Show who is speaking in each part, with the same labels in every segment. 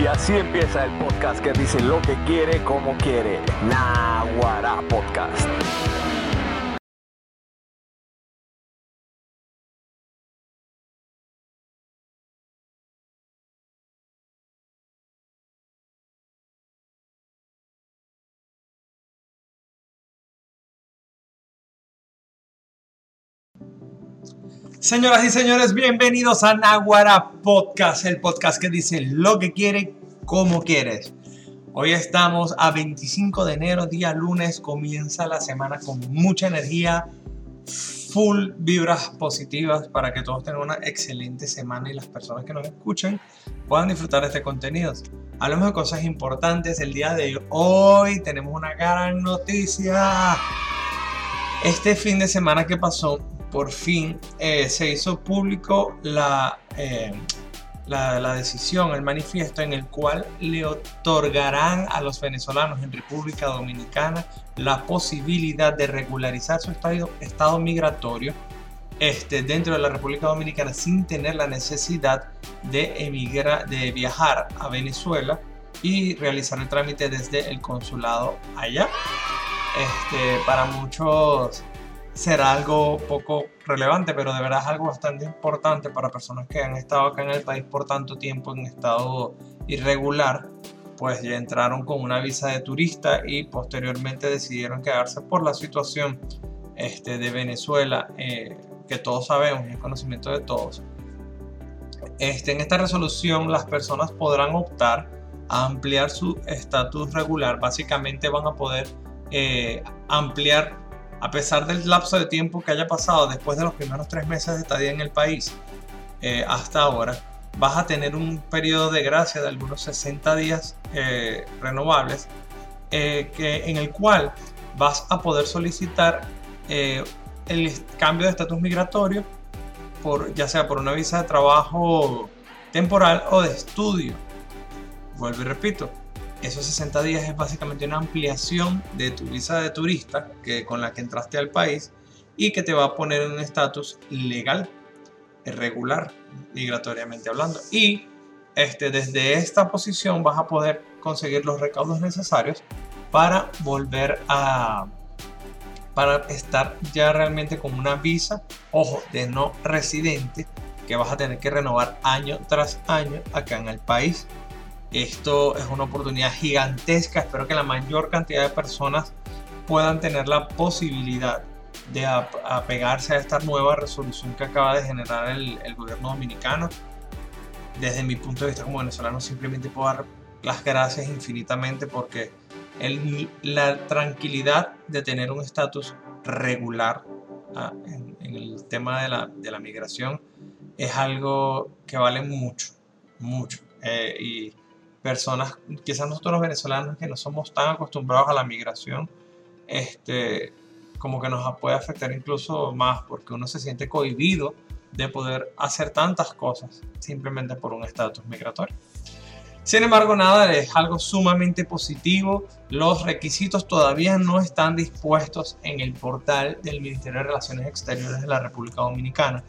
Speaker 1: Y así empieza el podcast que dice lo que quiere, como quiere. Naguará Podcast.
Speaker 2: Señoras y señores, bienvenidos a Naguara Podcast, el podcast que dice lo que quiere, como quieres. Hoy estamos a 25 de enero, día lunes, comienza la semana con mucha energía, full vibras positivas para que todos tengan una excelente semana y las personas que nos escuchen puedan disfrutar de este contenido. Hablamos de cosas importantes el día de hoy. Tenemos una gran noticia. Este fin de semana que pasó, por fin eh, se hizo público eh, la, la, decisión, el manifiesto en el cual le otorgarán a los venezolanos en República Dominicana la posibilidad de regularizar su estado, migratorio este, dentro de la República Dominicana sin tener la necesidad de, emigrar, de viajar a Venezuela y realizar el trámite desde el consulado allá. Este, para muchos será algo poco relevante, pero de verdad es algo bastante importante para personas que han estado acá en el país por tanto tiempo en estado irregular, pues ya entraron con una visa de turista y posteriormente decidieron quedarse por la situación este, de Venezuela, eh, que todos sabemos y es conocimiento de todos. Este, en esta resolución las personas podrán optar a ampliar su estatus regular, básicamente van a poder eh, ampliar a pesar del lapso de tiempo que haya pasado después de los primeros tres meses de estadía en el país eh, hasta ahora, vas a tener un periodo de gracia de algunos 60 días eh, renovables eh, que, en el cual vas a poder solicitar el cambio de estatus migratorio por, ya sea por una visa de trabajo temporal o de estudio. Vuelvo y repito, esos 60 días es básicamente una ampliación de tu visa de turista que, con la que entraste al país y que te va a poner en un estatus legal, regular, migratoriamente hablando. Y este, desde esta posición vas a poder conseguir los recaudos necesarios para volver a para estar ya realmente con una visa, ojo, de no residente que vas a tener que renovar año tras año acá en el país esto es una oportunidad gigantesca. Espero que la mayor cantidad de personas puedan tener la posibilidad de apegarse a esta nueva resolución que acaba de generar el, gobierno dominicano. Desde mi punto de vista como venezolano simplemente puedo dar las gracias infinitamente porque la tranquilidad de tener un estatus regular ah, en, el tema de la, de la, migración es algo que vale mucho, mucho. Eh, y personas, quizás nosotros los venezolanos que no somos tan acostumbrados a la migración, este, como que nos puede afectar incluso más porque uno se siente cohibido de poder hacer tantas cosas simplemente por un estatus migratorio. Sin embargo, nada, es algo sumamente positivo. Los requisitos todavía no están dispuestos en el portal del Ministerio de Relaciones Exteriores de la República Dominicana.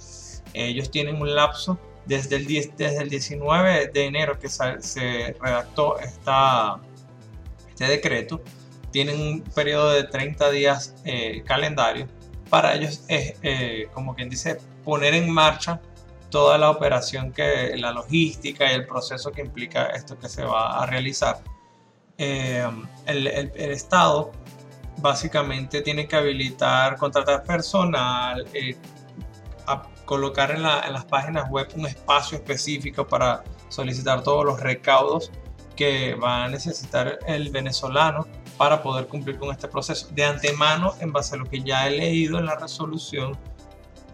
Speaker 2: Ellos tienen un lapso desde el, 10, desde el 19 de enero que se redactó esta, este decreto, tienen un periodo de 30 días eh, calendario para ellos, es eh, como quien dice, poner en marcha toda la operación, que la logística y el proceso que implica esto que se va a realizar. Eh, el, el, el, Estado básicamente tiene que habilitar, contratar personal, eh, colocar en, las páginas web un espacio específico para solicitar todos los recaudos que va a necesitar el venezolano para poder cumplir con este proceso. De antemano, en base a lo que ya he leído en la resolución,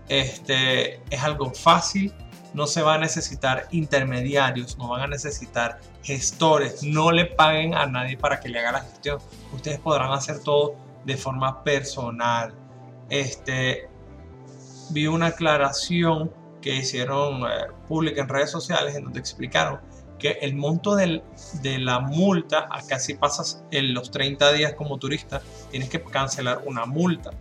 Speaker 2: este, es algo fácil, no se va a necesitar intermediarios, no van a necesitar gestores, no le paguen a nadie para que le haga la gestión. Ustedes podrán hacer todo de forma personal. Este, vi una aclaración que hicieron eh, pública en redes sociales en donde explicaron que el monto de la multa, acá si pasas en los 30 días como turista, tienes que cancelar una multa.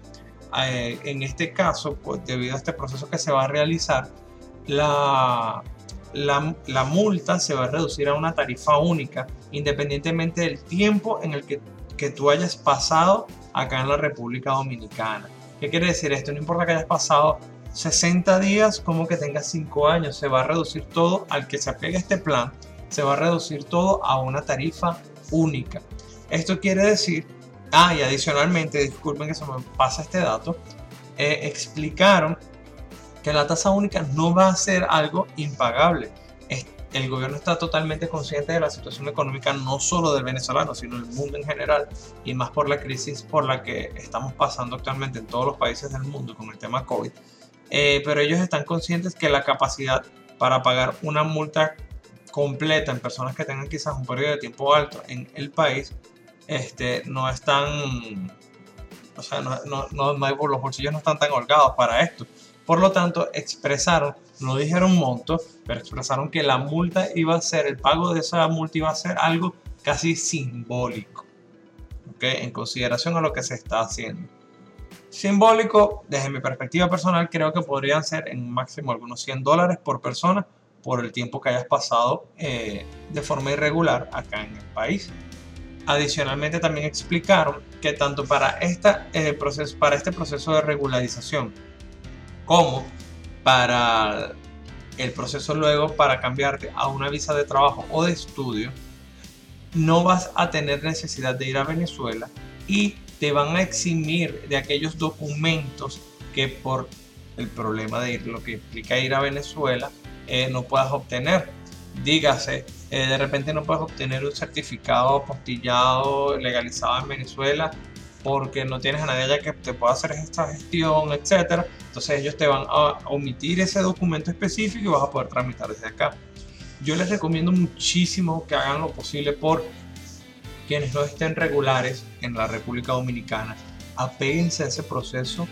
Speaker 2: Eh, en este caso, pues debido a este proceso que se va a realizar, la, multa se va a reducir a una tarifa única, independientemente del tiempo en el que tú hayas pasado acá en la República Dominicana. ¿Qué quiere decir esto? No importa que hayas pasado 60 días como que tengas 5 años, se va a reducir todo al que se apegue este plan, se va a reducir todo a una tarifa única. Esto quiere decir, ah, y adicionalmente, disculpen que se me pasa este dato, eh, explicaron que la tasa única no va a ser algo impagable. El gobierno está totalmente consciente de la situación económica no solo del venezolano, sino del mundo en general, y más por la crisis por la que estamos pasando actualmente en todos los países del mundo con el tema COVID. Eh, pero ellos están conscientes que la capacidad para pagar una multa completa en personas que tengan quizás un periodo de tiempo alto en el país este, no están, o sea, no, no, no, los bolsillos no están tan holgados para esto. Por lo tanto, expresaron, no dijeron monto, pero expresaron que la multa iba a ser, el pago de esa multa iba a ser algo casi simbólico, ¿okay? en consideración a lo que se está haciendo. Simbólico, desde mi perspectiva personal, creo que podrían ser en máximo algunos 100 dólares por persona por el tiempo que hayas pasado eh, de forma irregular acá en el país. Adicionalmente también explicaron que tanto para, esta, eh, proceso, para este proceso de regularización como para el proceso luego para cambiarte a una visa de trabajo o de estudio, no vas a tener necesidad de ir a Venezuela y te van a eximir de aquellos documentos que por el problema de ir, lo que implica ir a Venezuela, eh, no puedas obtener. Dígase, eh, de repente no puedes obtener un certificado apostillado legalizado en Venezuela porque no tienes a nadie allá que te pueda hacer esta gestión, etcétera. Entonces ellos te van a omitir ese documento específico y vas a poder tramitar desde acá. Yo les recomiendo muchísimo que hagan lo posible por quienes no estén regulares en la República Dominicana. Apéguense a ese proceso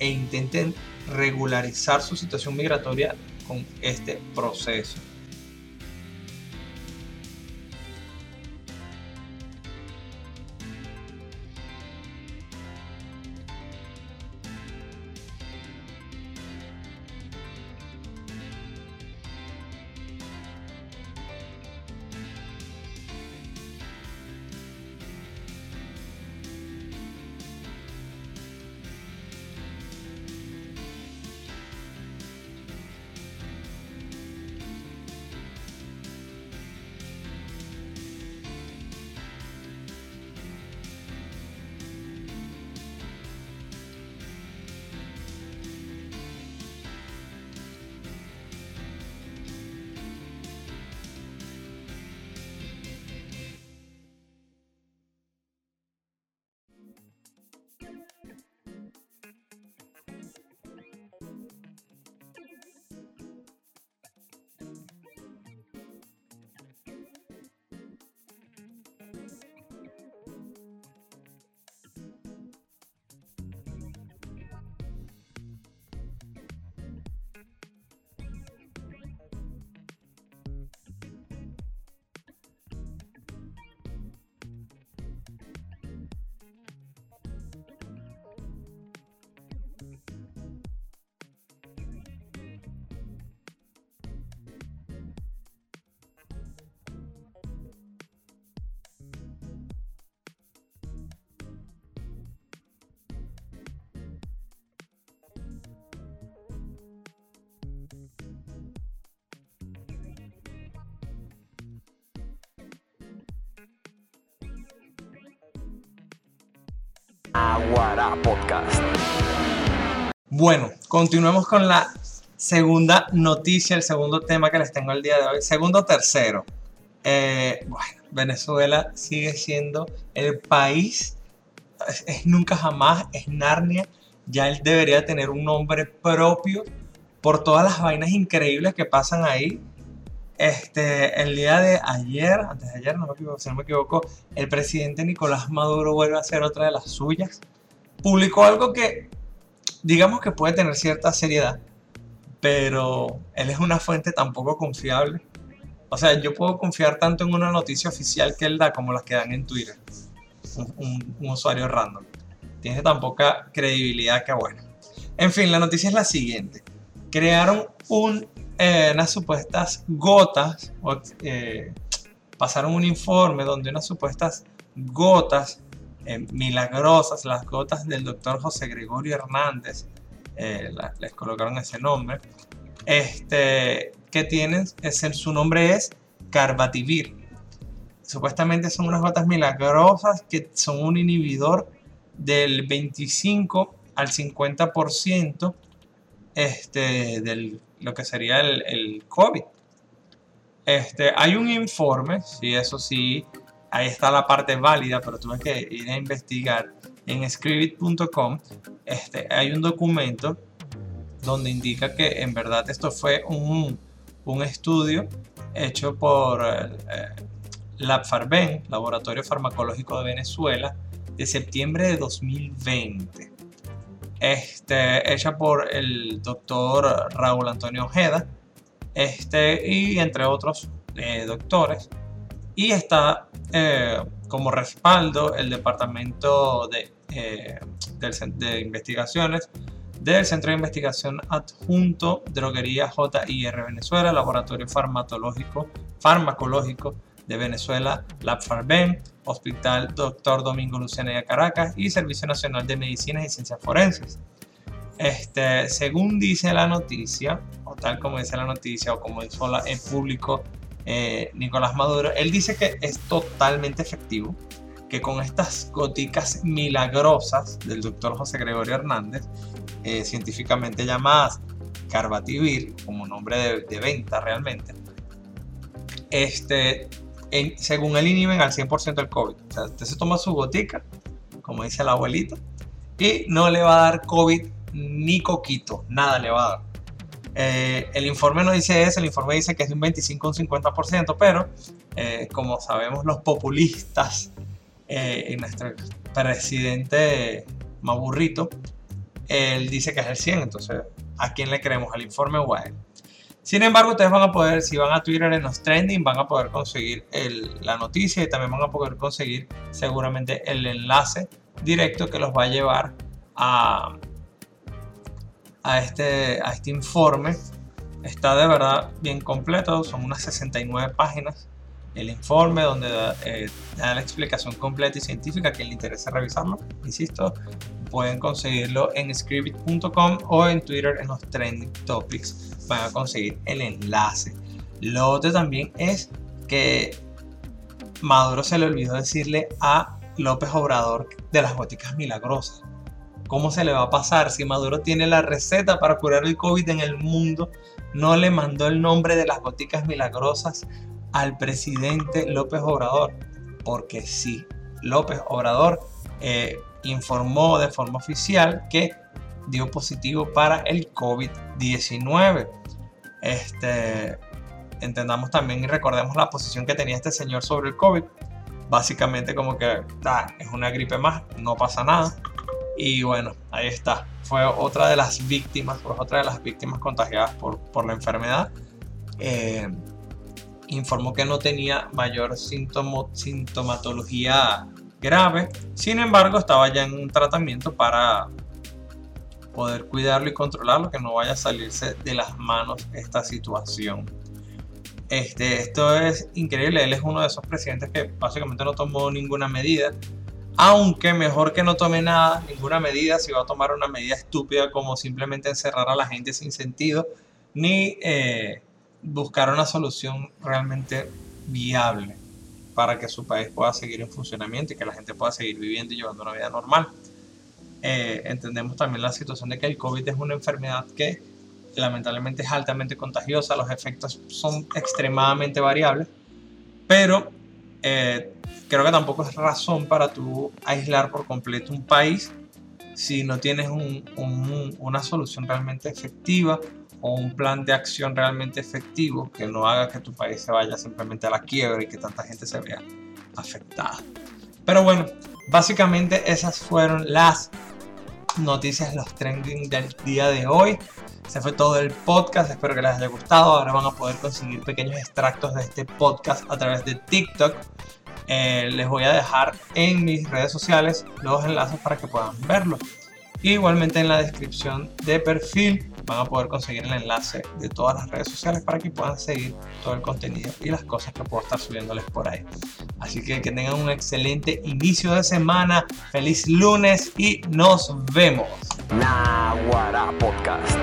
Speaker 2: e intenten regularizar su situación migratoria con este proceso.
Speaker 1: Aguara Podcast.
Speaker 2: Bueno, continuemos con la segunda noticia, el segundo tema que les tengo el día de hoy. Segundo, tercero. Eh, bueno, Venezuela sigue siendo el país, es, nunca jamás, es Narnia. Ya él debería tener un nombre propio por todas las vainas increíbles que pasan ahí. Este, el día de ayer, antes de ayer, si no me equivoco, el presidente Nicolás Maduro vuelve a hacer otra de las suyas. Publicó algo que, digamos que puede tener cierta seriedad, pero él es una fuente tan poco confiable. O sea, yo puedo confiar tanto en una noticia oficial que él da como las que dan en Twitter. Un, usuario random. Tiene tan poca credibilidad que bueno. En fin, la noticia es la siguiente. Crearon un eh, unas supuestas gotas, eh, pasaron un informe donde unas supuestas gotas eh, milagrosas, las gotas del doctor José Gregorio Hernández, les colocaron ese nombre, este, que tienen, su nombre es Carbativir. Supuestamente son unas gotas milagrosas que son un inhibidor del 25 al 50% este, de lo que sería el, el, COVID. Este, hay un informe, sí, eso sí, ahí está la parte válida, pero tuve que ir a investigar en scribit.com. Este, hay un documento donde indica que en verdad esto fue un, un estudio hecho por eh, eh LabFarben, Laboratorio Farmacológico de Venezuela, de septiembre de 2020. Este, hecha por el doctor Raúl Antonio Ojeda este, y entre otros eh, doctores. Y está eh, como respaldo el departamento de, eh, de investigaciones del Centro de Investigación Adjunto Droguería JIR Venezuela, Laboratorio Farmacológico, Farmacológico de Venezuela, LabFarben, Hospital Dr. Domingo Luciana Caracas y Servicio Nacional de Medicinas y Ciencias Forenses. Este, según dice la noticia, o tal como dice la noticia, o como dijo en público eh, Nicolás Maduro, él dice que es totalmente efectivo, que con estas goticas milagrosas del doctor José Gregorio Hernández, eh, científicamente llamadas Carbativir, como nombre de, venta realmente, este, según él inhiben al 100% el COVID. O sea, usted se toma su gotica, como dice el abuelito, y no le va a dar COVID ni coquito, nada le va a dar. Eh, el informe no dice eso, el informe dice que es de un 25 o un 50%, pero eh, como sabemos los populistas eh, y nuestro presidente Maburrito, él dice que es el 100, entonces ¿a quién le creemos? ¿Al informe o a él? Sin embargo, ustedes van a poder, si van a Twitter en los trending, van a poder conseguir la noticia y también van a poder conseguir seguramente el enlace directo que los va a llevar a, a, este, a este informe. Está de verdad bien completo, son unas 69 páginas el informe donde eh, da, la explicación completa y científica. A quien le interese revisarlo, insisto, pueden conseguirlo en scribit.com o en Twitter en los trending topics van a conseguir el enlace. Lo otro también es que Maduro se le olvidó decirle a López Obrador de las góticas milagrosas. ¿Cómo se le va a pasar si Maduro tiene la receta para curar el COVID en el mundo? No le mandó el nombre de las góticas milagrosas al presidente López Obrador. Porque sí, López Obrador eh, informó de forma oficial que dio positivo para el COVID-19. Este, entendamos también y recordemos la posición que tenía este señor sobre el COVID. Básicamente como que ah, es una gripe más, no pasa nada. Y bueno, ahí está. Fue otra de las víctimas, fue otra de las víctimas contagiadas por, por la enfermedad. Eh, informó que no tenía mayor sintomatología grave. Sin embargo, estaba ya en un tratamiento para poder cuidarlo y controlarlo, que no vaya a salirse de las manos esta situación. Este, esto es increíble, él es uno de esos presidentes que básicamente no tomó ninguna medida, aunque mejor que no tome nada, ninguna medida, si va a tomar una medida estúpida como simplemente encerrar a la gente sin sentido, ni eh, buscar una solución realmente viable para que su país pueda seguir en funcionamiento y que la gente pueda seguir viviendo y llevando una vida normal. Eh, entendemos también la situación de que el COVID es una enfermedad que lamentablemente es altamente contagiosa, los efectos son extremadamente variables, pero eh, creo que tampoco es razón para tú aislar por completo un país si no tienes una solución realmente efectiva o un plan de acción realmente efectivo que no haga que tu país se vaya simplemente a la quiebra y que tanta gente se vea afectada. Pero bueno, básicamente esas fueron las noticias, los trending del día de hoy. Se fue todo el podcast, espero que les haya gustado. Ahora van a poder conseguir pequeños extractos de este podcast a través de TikTok. Eh, les voy a dejar en mis redes sociales los enlaces para que puedan verlo. Igualmente en la descripción de perfil van a poder conseguir el enlace de todas las redes sociales para que puedan seguir todo el contenido y las cosas que puedo estar subiéndoles por ahí. Así que que tengan un excelente inicio de semana, feliz lunes y nos vemos.
Speaker 1: Naguará Podcast.